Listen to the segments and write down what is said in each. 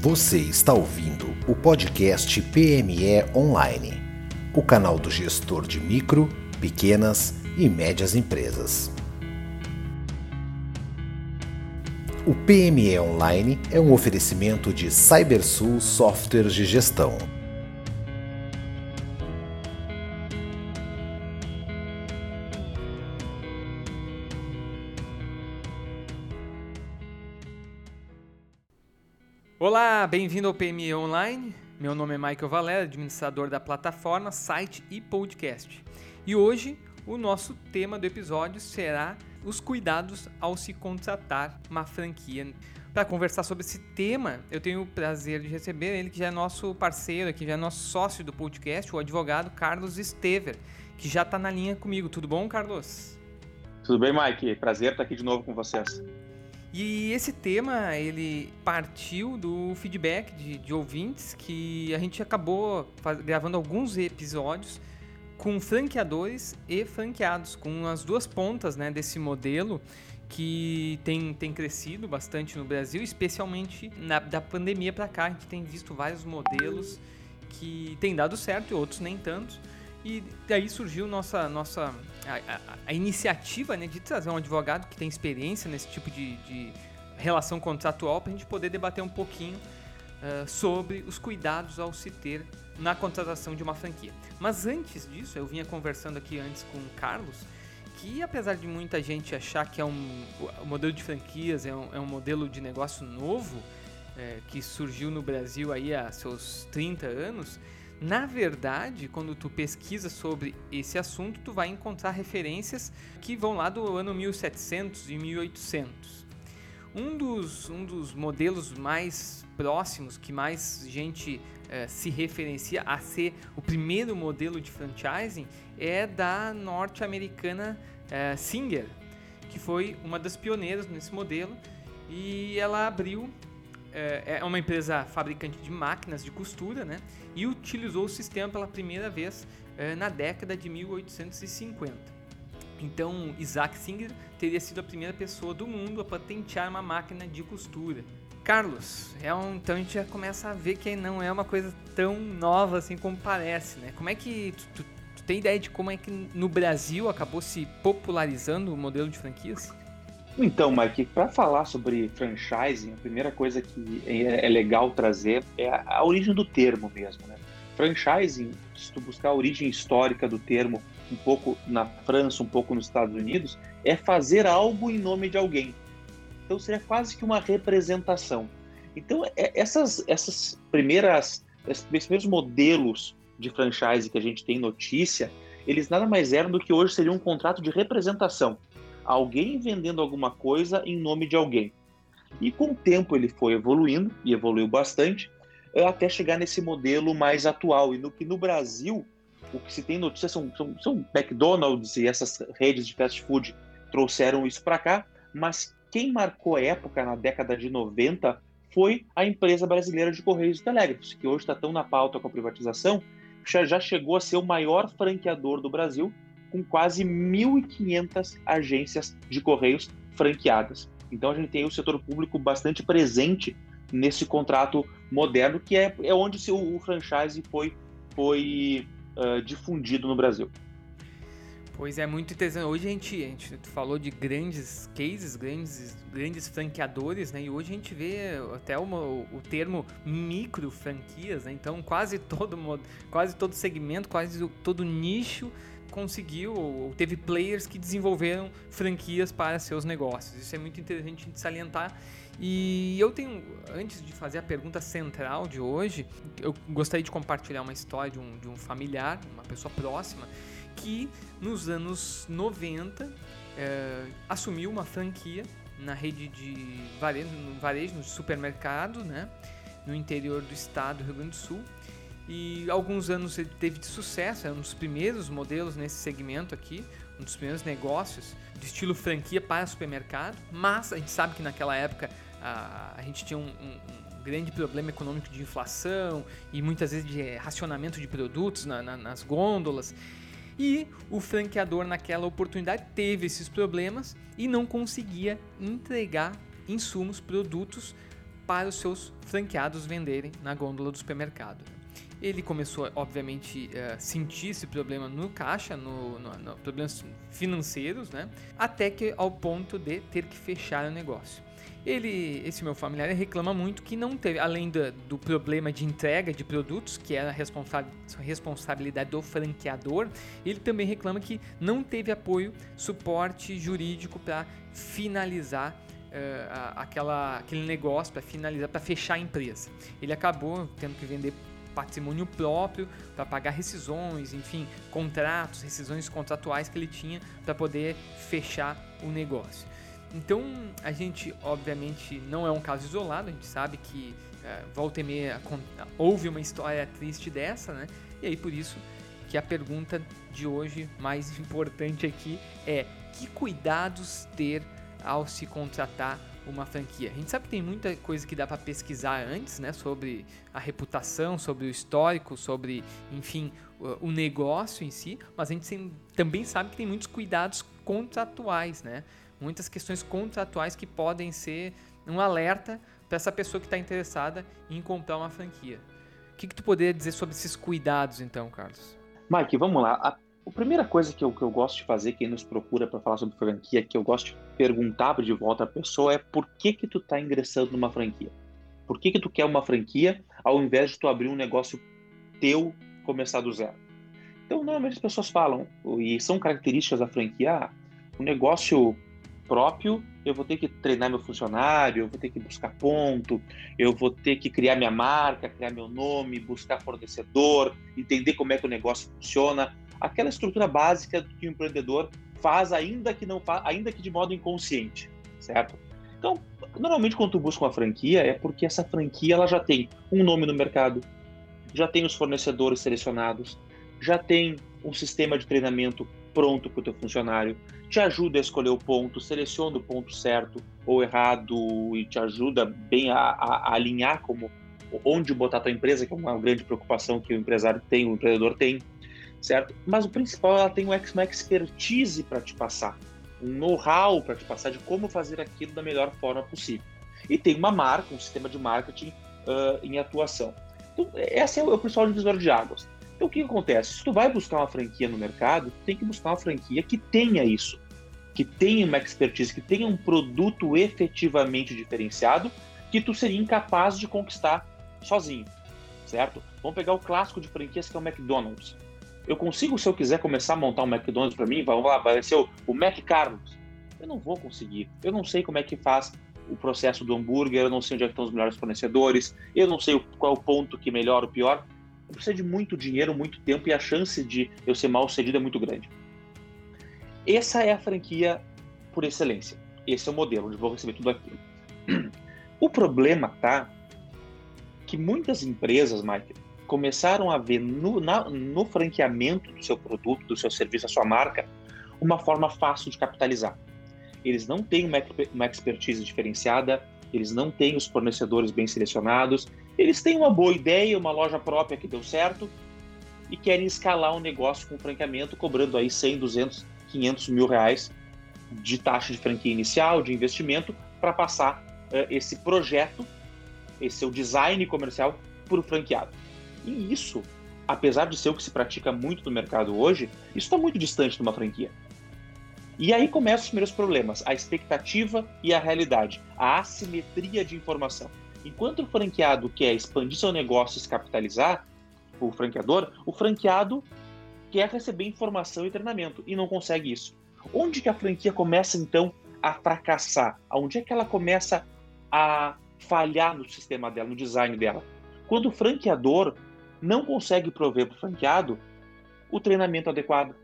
Você está ouvindo o podcast PME Online, o canal do gestor de micro, pequenas e médias empresas. O PME Online é um oferecimento de CyberSul Softwares de Gestão. Bem-vindo ao PME Online. Meu nome é Michael Valera, administrador da plataforma, site e podcast. E hoje o nosso tema do episódio será os cuidados ao se contratar uma franquia. Para conversar sobre esse tema, eu tenho o prazer de receber ele, que já é nosso parceiro aqui, já é nosso sócio do podcast, o advogado Carlos Estever, que já está na linha comigo. Tudo bom, Carlos? Tudo bem, Mike? Prazer estar aqui de novo com vocês. E esse tema, ele partiu do feedback de, de ouvintes que a gente acabou gravando alguns episódios com franqueadores e franqueados, com as duas pontas né, desse modelo que tem, tem crescido bastante no Brasil, especialmente na, da pandemia para cá. A gente tem visto vários modelos que têm dado certo e outros nem tanto. E daí surgiu nossa, nossa a, a, a iniciativa né, de trazer um advogado que tem experiência nesse tipo de, de relação contratual para a gente poder debater um pouquinho uh, sobre os cuidados ao se ter na contratação de uma franquia. Mas antes disso, eu vinha conversando aqui antes com o Carlos, que apesar de muita gente achar que é um, o modelo de franquias é um, é um modelo de negócio novo, é, que surgiu no Brasil aí há seus 30 anos, na verdade, quando tu pesquisa sobre esse assunto, tu vai encontrar referências que vão lá do ano 1700 e 1800. Um dos, um dos modelos mais próximos, que mais gente eh, se referencia a ser o primeiro modelo de franchising, é da norte-americana eh, Singer, que foi uma das pioneiras nesse modelo e ela abriu é, é uma empresa fabricante de máquinas de costura, né? E utilizou o sistema pela primeira vez é, na década de 1850. Então, Isaac Singer teria sido a primeira pessoa do mundo a patentear uma máquina de costura. Carlos, é um, então a gente já começa a ver que não é uma coisa tão nova assim como parece, né? Como é que tu, tu, tu tem ideia de como é que no Brasil acabou se popularizando o modelo de franquias? Então, Mike, para falar sobre franchising, a primeira coisa que é, é legal trazer é a, origem do termo mesmo, né? Franchising, se tu buscar a origem histórica do termo um pouco na França, um pouco nos Estados Unidos, é fazer algo em nome de alguém. Então seria quase que uma representação. Então é, essas essas primeiras esses primeiros modelos de franchise que a gente tem notícia, eles nada mais eram do que hoje seria um contrato de representação alguém vendendo alguma coisa em nome de alguém. E com o tempo ele foi evoluindo, e evoluiu bastante, eh, até chegar nesse modelo mais atual. E no que no Brasil, o que se tem notícia são, são, são McDonald's e essas redes de fast food trouxeram isso para cá, mas quem marcou a época na década de 90 foi a empresa brasileira de Correios e Telégrafos, que hoje está tão na pauta com a privatização, já chegou a ser o maior franqueador do Brasil com quase 1.500 agências de correios franqueadas. Então a gente tem o setor público bastante presente nesse contrato moderno, que é, é onde o, o franchise foi, foi uh, difundido no Brasil. Pois é, muito interessante. Hoje a gente, a gente falou de grandes cases, grandes, grandes franqueadores, né? E hoje a gente vê até uma, o termo micro franquias, né? Então quase todo, quase todo segmento, quase todo nicho conseguiu, ou teve players que desenvolveram franquias para seus negócios. Isso é muito interessante de salientar. E eu tenho, antes de fazer a pergunta central de hoje, eu gostaria de compartilhar uma história de um, de um familiar, uma pessoa próxima, que nos anos 90 é, eh, assumiu uma franquia na rede de varejo, no varejo, no supermercado, né, no interior do estado do Rio Grande do Sul. E alguns anos ele teve de sucesso, é um dos primeiros modelos nesse segmento aqui, um dos primeiros negócios de estilo franquia para supermercado. Mas a gente sabe que naquela época a, a gente tinha um, um, um, grande problema econômico de inflação e muitas vezes de racionamento de produtos na, na, nas gôndolas. E o franqueador naquela oportunidade teve esses problemas e não conseguia entregar insumos, produtos para os seus franqueados venderem na gôndola do supermercado. Ele começou, obviamente, a sentir esse problema no caixa, no, no, no, problemas financeiros, né? Até que ao ponto de ter que fechar o negócio. Ele, esse meu familiar, reclama muito que não teve, além do, do problema de entrega de produtos, que era responsa responsabilidade do franqueador, ele também reclama que não teve apoio, suporte jurídico para finalizar uh, aquela, aquele negócio, para finalizar, para fechar a empresa. Ele acabou tendo que vender patrimônio próprio para pagar rescisões, enfim, contratos, rescisões contratuais que ele tinha para poder fechar o negócio. Então, a gente, obviamente, não é um caso isolado, a gente sabe que é, volta e meia houve uma história triste dessa, né? E aí, por isso, que a pergunta de hoje mais importante aqui é: que cuidados ter ao se contratar uma franquia? A gente sabe que tem muita coisa que dá para pesquisar antes, né? Sobre a reputação, sobre o histórico, sobre, enfim, o negócio em si, mas a gente também sabe que tem muitos cuidados contratuais, né? muitas questões contratuais que podem ser um alerta para essa pessoa que está interessada em comprar uma franquia. O que, que tu poderia dizer sobre esses cuidados, então, Carlos? Mike, vamos lá. A, a primeira coisa que eu, que eu gosto de fazer, quem nos procura para falar sobre franquia, que eu gosto de perguntar de volta à pessoa é por que que tu está ingressando numa franquia? Por que que tu quer uma franquia ao invés de tu abrir um negócio teu começar do zero? Então, normalmente as pessoas falam, e são características da franquia, ah, o negócio próprio, eu vou ter que treinar meu funcionário, eu vou ter que buscar ponto, eu vou ter que criar minha marca, criar meu nome, buscar fornecedor, entender como é que o negócio funciona, aquela estrutura básica que o empreendedor faz ainda que não ainda que de modo inconsciente, certo? Então, normalmente quando tu busca uma franquia é porque essa franquia ela já tem um nome no mercado, já tem os fornecedores selecionados, já tem um sistema de treinamento pronto para o teu funcionário, te ajuda a escolher o ponto, seleciona o ponto certo ou errado e te ajuda bem a, a, a alinhar como onde botar a tua empresa, que é uma grande preocupação que o empresário tem, o empreendedor tem, certo? Mas o principal, ela tem uma expertise para te passar, um know-how para te passar de como fazer aquilo da melhor forma possível. E tem uma marca, um sistema de marketing uh, em atuação. Então, esse é o, é o principal divisor de águas. Então o que acontece? Se tu vai buscar uma franquia no mercado, tu tem que buscar uma franquia que tenha isso, que tenha uma expertise, que tenha um produto efetivamente diferenciado que tu seria incapaz de conquistar sozinho, certo? Vamos pegar o clássico de franquias que é o McDonald's. Eu consigo, se eu quiser começar a montar um McDonald's para mim, vamos lá, vai ser o, Mac Carlos. Eu não vou conseguir. Eu não sei como é que faz o processo do hambúrguer, eu não sei onde é estão os melhores fornecedores, eu não sei qual é o ponto que melhor ou pior precisa de muito dinheiro, muito tempo e a chance de eu ser mal sucedido é muito grande. Essa é a franquia por excelência. Esse é o modelo onde vou receber tudo aquilo. O problema tá que muitas empresas, Mike, começaram a ver no, na, no franqueamento do seu produto, do seu serviço, da sua marca, uma forma fácil de capitalizar. Eles não têm uma, uma expertise diferenciada, eles não têm os fornecedores bem selecionados, eles têm uma boa ideia, uma loja própria que deu certo e querem escalar um negócio com franqueamento, cobrando aí 100, 200, 500 mil reais de taxa de franquia inicial, de investimento, para passar uh, esse projeto, esse seu design comercial, para o franqueado. E isso, apesar de ser o que se pratica muito no mercado hoje, isso está muito distante de uma franquia. E aí começam os primeiros problemas: a expectativa e a realidade, a assimetria de informação. Enquanto o franqueado quer expandir seu negócio e se capitalizar, o franqueador, o franqueado quer receber informação e treinamento e não consegue isso. Onde que a franquia começa então a fracassar? Onde é que ela começa a falhar no sistema dela, no design dela? Quando o franqueador não consegue prover para o franqueado o treinamento adequado,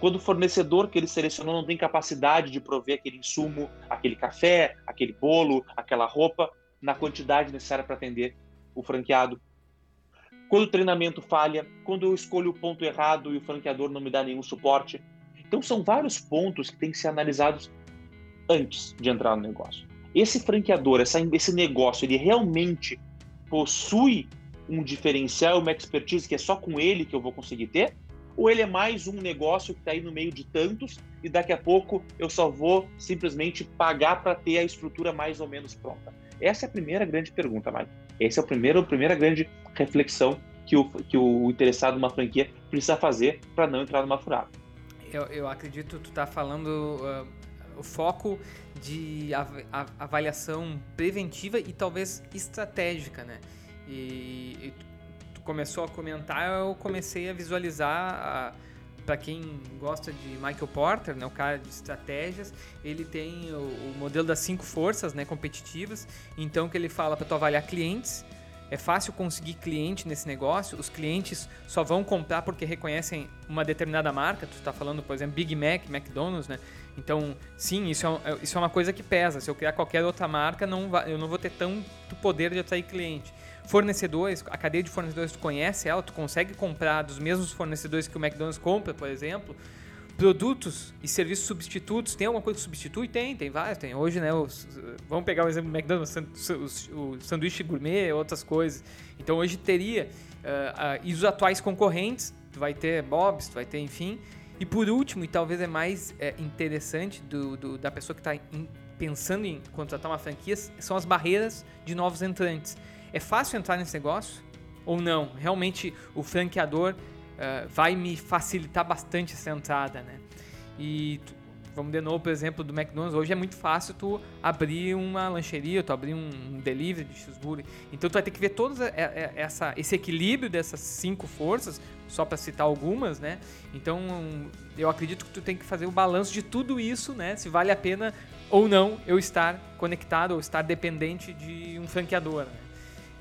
quando o fornecedor que ele selecionou não tem capacidade de prover aquele insumo, aquele café, aquele bolo, aquela roupa, na quantidade necessária para atender o franqueado. Quando o treinamento falha, quando eu escolho o ponto errado e o franqueador não me dá nenhum suporte. Então, são vários pontos que têm que ser analisados antes de entrar no negócio. Esse franqueador, esse negócio, ele realmente possui um diferencial, uma expertise que é só com ele que eu vou conseguir ter? ou ele é mais um negócio que está aí no meio de tantos e daqui a pouco eu só vou simplesmente pagar para ter a estrutura mais ou menos pronta. Essa é a primeira grande pergunta, Mike. Essa é a primeira, a primeira grande reflexão que o, que o interessado numa franquia precisa fazer para não entrar numa furada. Eu, eu acredito que tu está falando uh, o foco de av avaliação preventiva e talvez estratégica, né? E, e tu começou a comentar, eu comecei a visualizar para quem gosta de Michael Porter, né, o cara de estratégias, ele tem o, o modelo das cinco forças, né, competitivas. Então que ele fala para tu avaliar clientes, é fácil conseguir cliente nesse negócio. Os clientes só vão comprar porque reconhecem uma determinada marca. Tu está falando, por exemplo, Big Mac, McDonald's, né? Então, sim, isso é, é, isso é uma coisa que pesa. Se eu criar qualquer outra marca, não eu não vou ter tanto poder de atrair cliente. Fornecedores, a cadeia de fornecedores, tu conhece ela, tu consegue comprar dos mesmos fornecedores que o McDonald's compra, por exemplo produtos e serviços substitutos. Tem alguma coisa que substitui? Tem, tem vários. Tem. Hoje, né, os, vamos pegar o exemplo do McDonald's, o, sanduíche gourmet, outras coisas. Então hoje teria, uh, uh, e os atuais concorrentes, tu vai ter Bob's, tu vai ter, enfim. E por último, e talvez é mais é, interessante do, do, da pessoa que está pensando em contratar uma franquia, são as barreiras de novos entrantes. É fácil entrar nesse negócio? Ou não? Realmente o franqueador uh, vai me facilitar bastante essa entrada, né? E tu, vamos de novo, por exemplo, do McDonald's, hoje é muito fácil tu abrir uma lancheria, tu abrir um delivery de cheeseburger. Então tu vai ter que ver todo essa, esse equilíbrio dessas cinco forças, só para citar algumas, né? Então eu acredito que tu tem que fazer o balanço de tudo isso, né? Se vale a pena ou não eu estar conectado ou estar dependente de um franqueador. Né?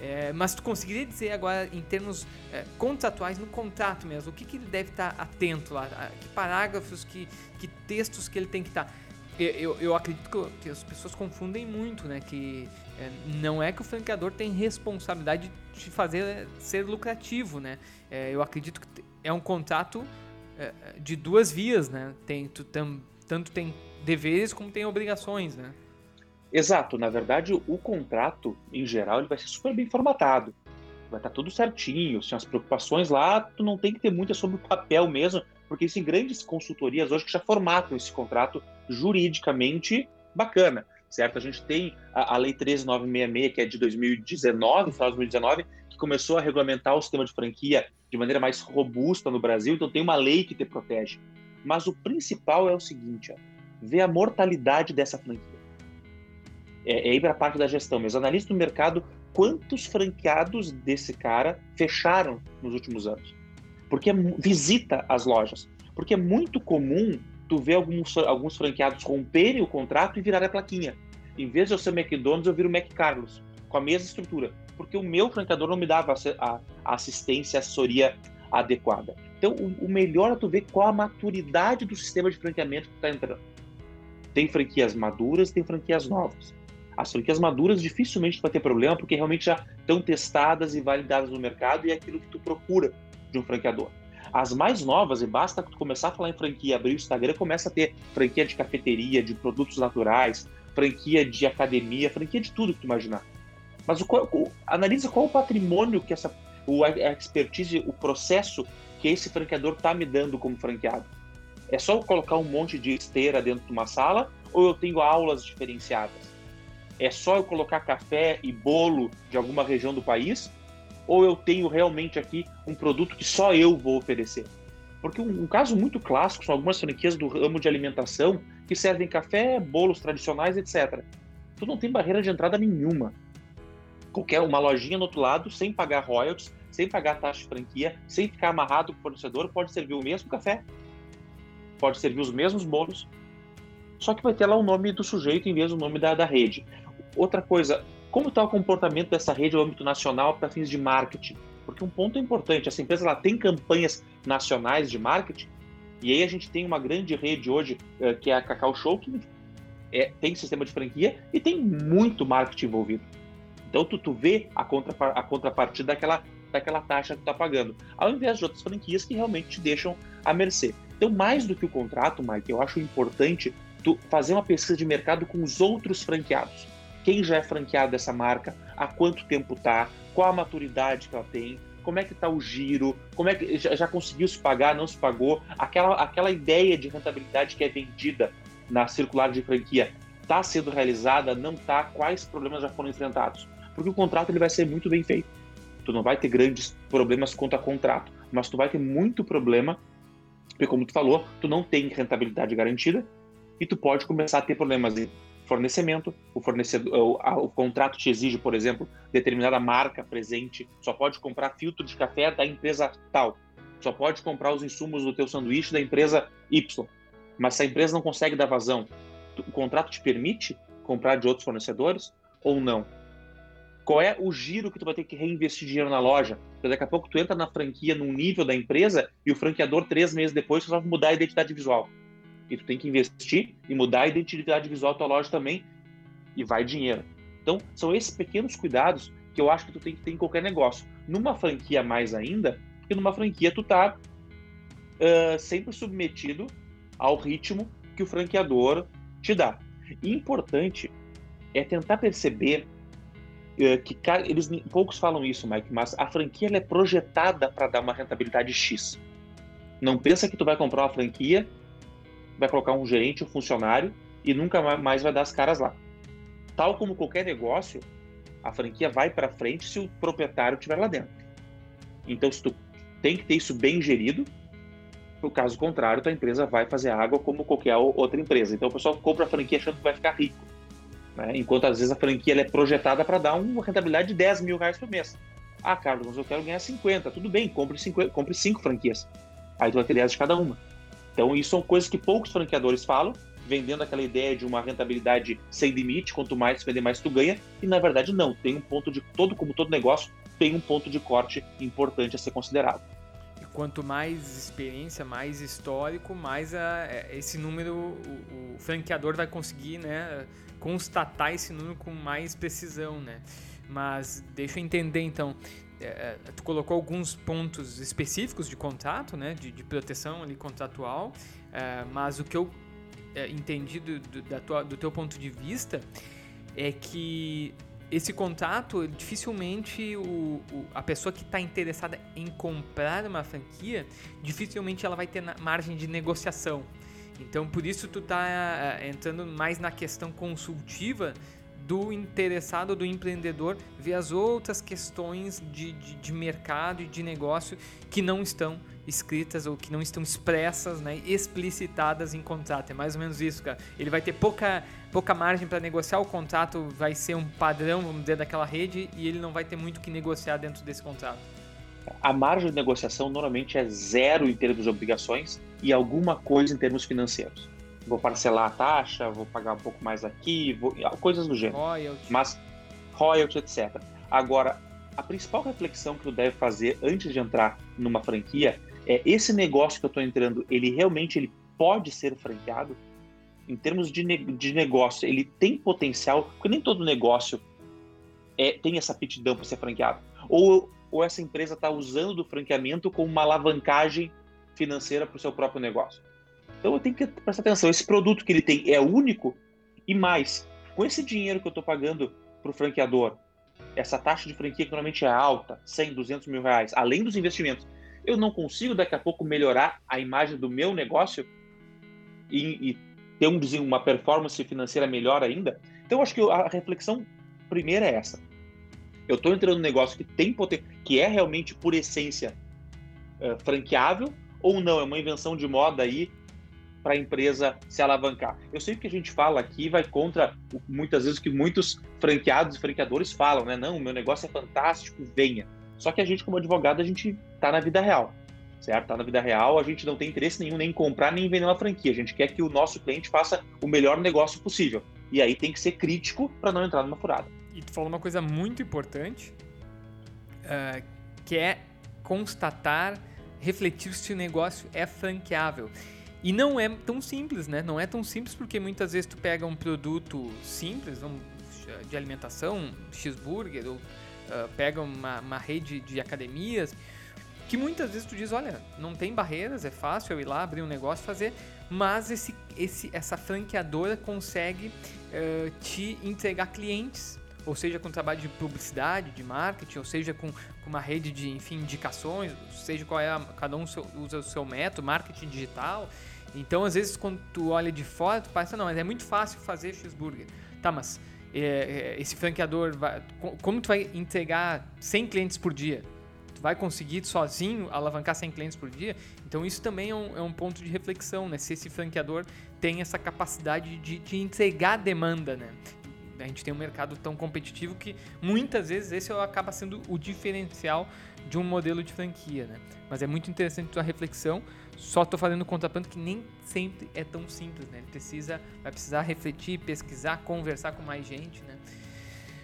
É, mas tu conseguiria dizer agora, em termos é, contratuais, no contrato mesmo, o que, que ele deve estar atento lá? Que parágrafos, que, que textos que ele tem que estar? Eu, eu, eu acredito que, que, as pessoas confundem muito, né? Que é, não é que o franqueador tem responsabilidade de fazer ser lucrativo, né? É, eu acredito que é um contrato é, de duas vias, né? Tem, tu, tam, tanto tem deveres como tem obrigações, né? Exato, na verdade o contrato, em geral, ele vai ser super bem formatado. Vai estar tudo certinho, se as preocupações lá, tu não tem que ter muita sobre o papel mesmo, porque existem grandes consultorias hoje que já formatam esse contrato juridicamente bacana, certo? A gente tem a, a Lei 13966, que é de 2019, final de 2019, que começou a regulamentar o sistema de franquia de maneira mais robusta no Brasil, então tem uma lei que te protege. Mas o principal é o seguinte, ó, ver a mortalidade dessa franquia é, é aí para a parte da gestão, mas analista do mercado quantos franqueados desse cara fecharam nos últimos anos. Porque é, visita as lojas. Porque é muito comum tu ver alguns, alguns franqueados romperem o contrato e virar a plaquinha. Em vez de eu ser McDonald's, eu viro Mac Carlos, com a mesma estrutura. Porque o meu franqueador não me dava a, assistência, a assessoria adequada. Então, o, melhor é tu ver qual a maturidade do sistema de franqueamento que está entrando. Tem franquias maduras, tem franquias novas. As franquias maduras dificilmente vai ter problema, porque realmente já estão testadas e validadas no mercado e é aquilo que tu procura de um franqueador. As mais novas, e basta tu começar a falar em franquia, abrir o Instagram, começa a ter franquia de cafeteria, de produtos naturais, franquia de academia, franquia de tudo que tu imaginar. Mas o, o, analisa qual o patrimônio que essa, o, a expertise, o processo que esse franqueador está me dando como franqueado. É só colocar um monte de esteira dentro de uma sala ou eu tenho aulas diferenciadas? É só eu colocar café e bolo de alguma região do país? Ou eu tenho realmente aqui um produto que só eu vou oferecer? Porque um, um caso muito clássico são algumas franquias do ramo de alimentação que servem café, bolos tradicionais, etc. Tu não tem barreira de entrada nenhuma. Qualquer uma lojinha no outro lado, sem pagar royalties, sem pagar taxa de franquia, sem ficar amarrado com o fornecedor, pode servir o mesmo café, pode servir os mesmos bolos, só que vai ter lá o nome do sujeito em vez do nome da, da rede. Outra coisa, como está o comportamento dessa rede no âmbito nacional para fins de marketing? Porque um ponto importante, essa empresa ela tem campanhas nacionais de marketing, e aí a gente tem uma grande rede hoje, eh, que é a Cacau Show, que é, tem sistema de franquia e tem muito marketing envolvido. Então tu, tu vê a, contra, a contrapartida daquela, daquela taxa que tu está pagando, ao invés de outras franquias que realmente te deixam à mercê. Então, mais do que o contrato, Mike, eu acho importante tu fazer uma pesquisa de mercado com os outros franqueados quem já é franqueado dessa marca, há quanto tempo tá, qual a maturidade que ela tem, como é que está o giro, como é que já, já, conseguiu se pagar, não se pagou, aquela, aquela ideia de rentabilidade que é vendida na circular de franquia está sendo realizada, não está, quais problemas já foram enfrentados. Porque o contrato ele vai ser muito bem feito. Tu não vai ter grandes problemas quanto a contrato, mas tu vai ter muito problema, porque como tu falou, tu não tem rentabilidade garantida e tu pode começar a ter problemas fornecimento, o fornecedor, o, a, o, contrato te exige, por exemplo, determinada marca presente, só pode comprar filtro de café da empresa tal, só pode comprar os insumos do teu sanduíche da empresa Y. Mas se a empresa não consegue dar vazão, o contrato te permite comprar de outros fornecedores ou não? Qual é o giro que tu vai ter que reinvestir dinheiro na loja? Porque daqui a pouco tu entra na franquia num nível da empresa e o franqueador, três meses depois, vai mudar a identidade visual. E tu tem que investir e mudar a identidade visual da tua loja também e vai dinheiro. Então, são esses pequenos cuidados que eu acho que tu tem que ter em qualquer negócio. Numa franquia mais ainda, porque numa franquia tu tá uh, sempre submetido ao ritmo que o franqueador te dá. E importante é tentar perceber uh, que eles poucos falam isso, Mike, mas a franquia é projetada para dar uma rentabilidade X. Não pensa que tu vai comprar uma franquia, vai colocar um gerente, um funcionário e nunca mais vai dar as caras lá. Tal como qualquer negócio, a franquia vai para frente se o proprietário estiver lá dentro. Então, se tu tem que ter isso bem gerido. No caso contrário, tua empresa vai fazer água como qualquer outra empresa. Então o pessoal compra a franquia achando que vai ficar rico. Né? Enquanto às vezes a franquia é projetada para dar uma rentabilidade de 10 mil reais por mês. Ah, Carlos, mas eu quero ganhar 50. Tudo bem, compre 5, compre cinco franquias. Aí tu vai ter 10 de cada uma. Então isso são coisas que poucos franqueadores falam, vendendo aquela ideia de uma rentabilidade sem limite, quanto mais vender, mais tu ganha. E na verdade não, tem um ponto de todo, como todo negócio, tem um ponto de corte importante a ser considerado. E quanto mais experiência, mais histórico, mais a, é, esse número o, o, franqueador vai conseguir né, constatar esse número com mais precisão. Né? Mas deixa eu entender então. É, tu colocou alguns pontos específicos de contrato, né, de, de proteção ali contratual, é, mas o que eu é, entendi do, do, tua, do teu ponto de vista é que esse contrato, dificilmente o, o, a pessoa que está interessada em comprar uma franquia, dificilmente ela vai ter margem de negociação. Então, por isso tu está entrando mais na questão consultiva do interessado, do empreendedor, ver as outras questões de, de, de mercado e de negócio que não estão escritas ou que não estão expressas, né, explicitadas em contrato. É mais ou menos isso, cara. Ele vai ter pouca, pouca margem para negociar, o contrato vai ser um padrão, vamos dizer, daquela rede e ele não vai ter muito que negociar dentro desse contrato. A margem de negociação normalmente é zero em termos de obrigações e alguma coisa em termos financeiros. Vou parcelar a taxa, vou pagar um pouco mais aqui, vou, coisas do gênero. Royalty. Mas royalty, etc. Agora, a principal reflexão que tu deve fazer antes de entrar numa franquia é esse negócio que eu estou entrando, ele realmente ele pode ser franqueado? Em termos de, ne de negócio, ele tem potencial? Porque nem todo negócio é, tem essa aptidão para ser franqueado. Ou, ou essa empresa está usando do franqueamento como uma alavancagem financeira para o seu próprio negócio. Então eu tenho que prestar atenção. Esse produto que ele tem é único e mais, com esse dinheiro que eu estou pagando para o franqueador, essa taxa de franquia que normalmente é alta, 100, 200 mil reais, além dos investimentos, eu não consigo daqui a pouco melhorar a imagem do meu negócio e, e ter um, uma performance financeira melhor ainda? Então, acho que a reflexão primeira é essa. Eu estou entrando num negócio que tem poder, que é realmente por essência uh, franqueável ou não? É uma invenção de moda aí para a empresa se alavancar. Eu sei que a gente fala aqui vai contra muitas vezes o que muitos franqueados e franqueadores falam, né? Não, meu negócio é fantástico, venha. Só que a gente, como advogado, a gente está na vida real, certo? Está na vida real, a gente não tem interesse nenhum nem em comprar nem em vender uma franquia. A gente quer que o nosso cliente faça o melhor negócio possível. E aí tem que ser crítico para não entrar numa furada. E tu falou uma coisa muito importante, uh, que é constatar, refletir se o negócio é franqueável. E não é tão simples, né? Não é tão simples porque muitas vezes tu pega um produto simples, de alimentação, um cheeseburger ou uh, pega uma, uma rede de academias, que muitas vezes tu diz, olha, não tem barreiras, é fácil eu ir lá abrir um negócio fazer, mas esse, esse, essa franqueadora consegue uh, te entregar clientes, ou seja, com trabalho de publicidade, de marketing, ou seja, com, com uma rede de, enfim, indicações, seja qual é, a, cada um seu, usa o seu método, marketing digital, Então, às vezes, quando tu olha de fora, tu pensa, não, mas é muito fácil fazer cheeseburger. Tá, mas é, é, esse franqueador, vai, como tu vai entregar 100 clientes por dia? Tu vai conseguir sozinho alavancar 100 clientes por dia? Então, isso também é um, é um ponto de reflexão, né? Se esse franqueador tem essa capacidade de, de entregar demanda, né? A gente tem um mercado tão competitivo que muitas vezes esse acaba sendo o diferencial de um modelo de franquia, né? Mas é muito interessante a tua reflexão. Só estou fazendo contraponto que nem sempre é tão simples, né? Ele precisa, vai precisar refletir, pesquisar, conversar com mais gente, né?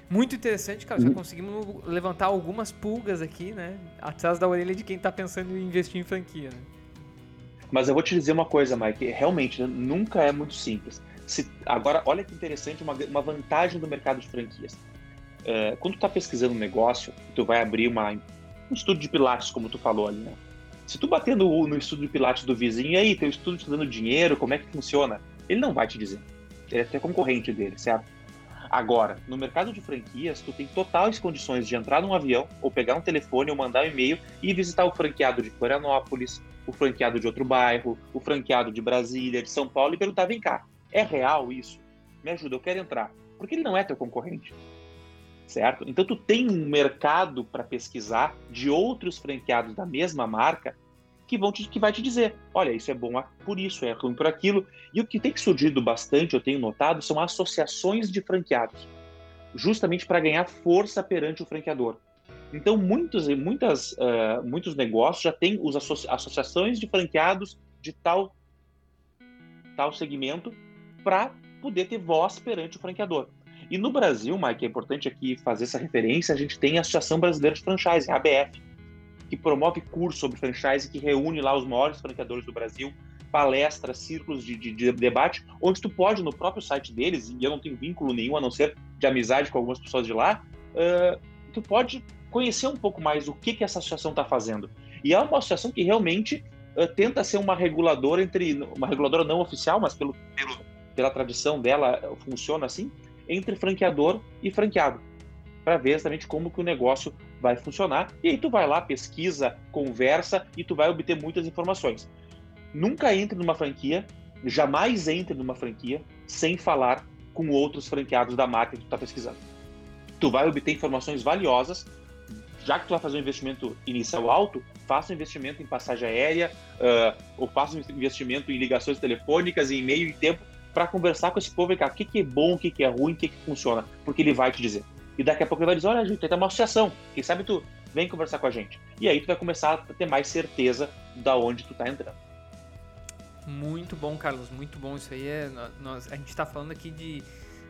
Muito interessante, cara. Já uhum. conseguimos levantar algumas pulgas aqui, né? Atrás da orelha de quem está pensando em investir em franquia, né? Mas eu vou te dizer uma coisa, Mike. Realmente, né, nunca é muito simples. Se, agora, olha que interessante, uma, uma vantagem do mercado de franquias. É, quando tu está pesquisando um negócio, tu vai abrir uma, um estudo de pilates, como tu falou ali, né? Se tu bater no, no estudo de pilates do vizinho, e aí, teu estudo te dando dinheiro, como é que funciona? Ele não vai te dizer. Ele é até concorrente dele, certo? Agora, no mercado de franquias, tu tem totais condições de entrar num avião, ou pegar um telefone, ou mandar um e-mail e visitar o franqueado de Florianópolis, o franqueado de outro bairro, o franqueado de Brasília, de São Paulo e perguntar: vem cá, é real isso? Me ajuda, eu quero entrar. Porque ele não é teu concorrente. Certo? Então tu tem um mercado para pesquisar de outros franqueados da mesma marca que vão te, que vai te dizer, olha, isso é bom por isso, é ruim por aquilo. E o que tem surgido bastante, eu tenho notado, são associações de franqueados, justamente para ganhar força perante o franqueador. Então, muitos, muitas, uh, muitos negócios já têm associa associações de franqueados de tal, tal segmento para poder ter voz perante o franqueador. E no Brasil, Mike, é importante aqui fazer essa referência, a gente tem a Associação Brasileira de Franchise, a ABF, que promove curso sobre franchise, que reúne lá os maiores franqueadores do Brasil, palestras, círculos de, de, de, debate, onde tu pode, no próprio site deles, e eu não tenho vínculo nenhum, a não ser de amizade com algumas pessoas de lá, uh, tu pode conhecer um pouco mais o que, que essa associação está fazendo. E é uma associação que realmente uh, tenta ser uma reguladora entre uma reguladora não oficial, mas pelo, pelo, pela tradição dela funciona assim, entre franqueador e franqueado, para ver exatamente como que o negócio vai funcionar. E aí tu vai lá, pesquisa, conversa e tu vai obter muitas informações. Nunca entre numa franquia, jamais entre numa franquia sem falar com outros franqueados da marca que tu está pesquisando. Tu vai obter informações valiosas já que tu vai fazer um investimento inicial alto, faça um investimento em passagem aérea, uh, ou faça um investimento em ligações telefônicas, em e-mail e tempo, para conversar com esse povo e cá, o que, que é bom, o que, que é ruim, o que, que funciona, porque ele vai te dizer. E daqui a pouco ele vai dizer, olha, gente tem uma associação, quem sabe tu vem conversar com a gente. E aí tu vai começar a ter mais certeza da onde tu está entrando. Muito bom, Carlos, muito bom. Isso aí é. Nós, a gente está falando aqui de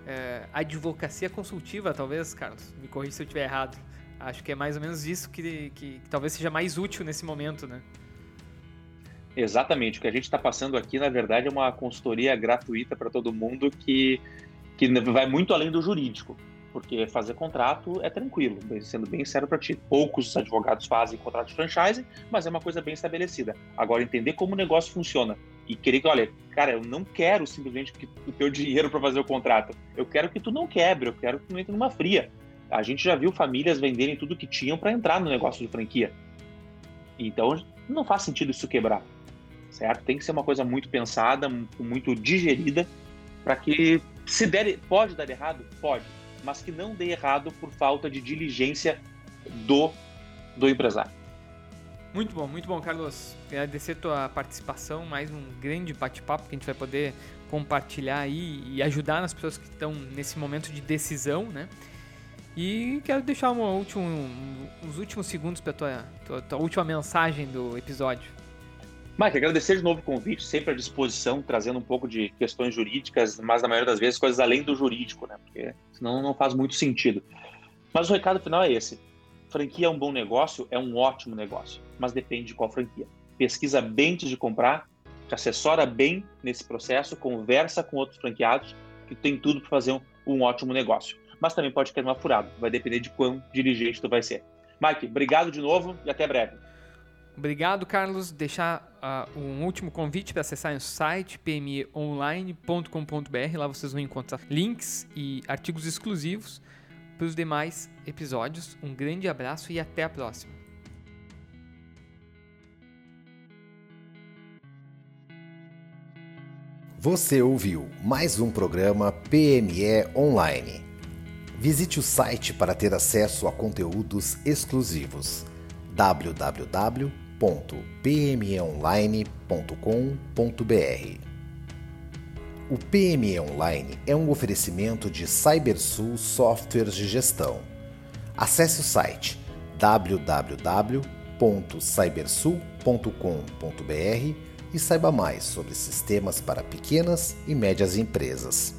é, advocacia consultiva, talvez, Carlos. Me corrija se eu estiver errado. Acho que é mais ou menos isso que, que, que talvez seja mais útil nesse momento, né? Exatamente. O que a gente está passando aqui, na verdade, é uma consultoria gratuita para todo mundo que, que vai muito além do jurídico. Porque fazer contrato é tranquilo, sendo bem sério para ti. Poucos advogados fazem contrato de franchise, mas é uma coisa bem estabelecida. Agora, entender como o negócio funciona e querer que, olha, cara, eu não quero simplesmente que o teu dinheiro para fazer o contrato. Eu quero que tu não quebre, eu quero que tu não entre numa fria. A gente já viu famílias venderem tudo que tinham para entrar no negócio de franquia. Então não faz sentido isso quebrar, certo? Tem que ser uma coisa muito pensada, muito digerida, para que se der, pode dar errado, pode, mas que não dê errado por falta de diligência do do empresário. Muito bom, muito bom, Carlos. Agradecer a tua participação, mais um grande bate-papo que a gente vai poder compartilhar aí e ajudar as pessoas que estão nesse momento de decisão, né? E quero deixar uma última, uns últimos segundos para tua, tua, tua última mensagem do episódio. Mike, agradecer de novo o convite, sempre à disposição, trazendo um pouco de questões jurídicas, mas na maioria das vezes coisas além do jurídico, né? Porque senão não faz muito sentido. Mas o recado final é esse: franquia é um bom negócio, é um ótimo negócio, mas depende de qual franquia. Pesquisa bem antes de comprar, te assessora bem nesse processo, conversa com outros franqueados, que tem tudo para fazer um, um ótimo negócio mas também pode cair numa furada. Vai depender de quão dirigente tu vai ser. Mike, obrigado de novo e até breve. Obrigado, Carlos. Deixar uh, um último convite para acessar o site pmeonline.com.br. Lá vocês vão encontrar links e artigos exclusivos para os demais episódios. Um grande abraço e até a próxima. Você ouviu mais um programa PME Online. Visite o site para ter acesso a conteúdos exclusivos www.pmeonline.com.br. O PME Online é um oferecimento de CyberSul Softwares de Gestão. Acesse o site www.cybersul.com.br e saiba mais sobre sistemas para pequenas e médias empresas.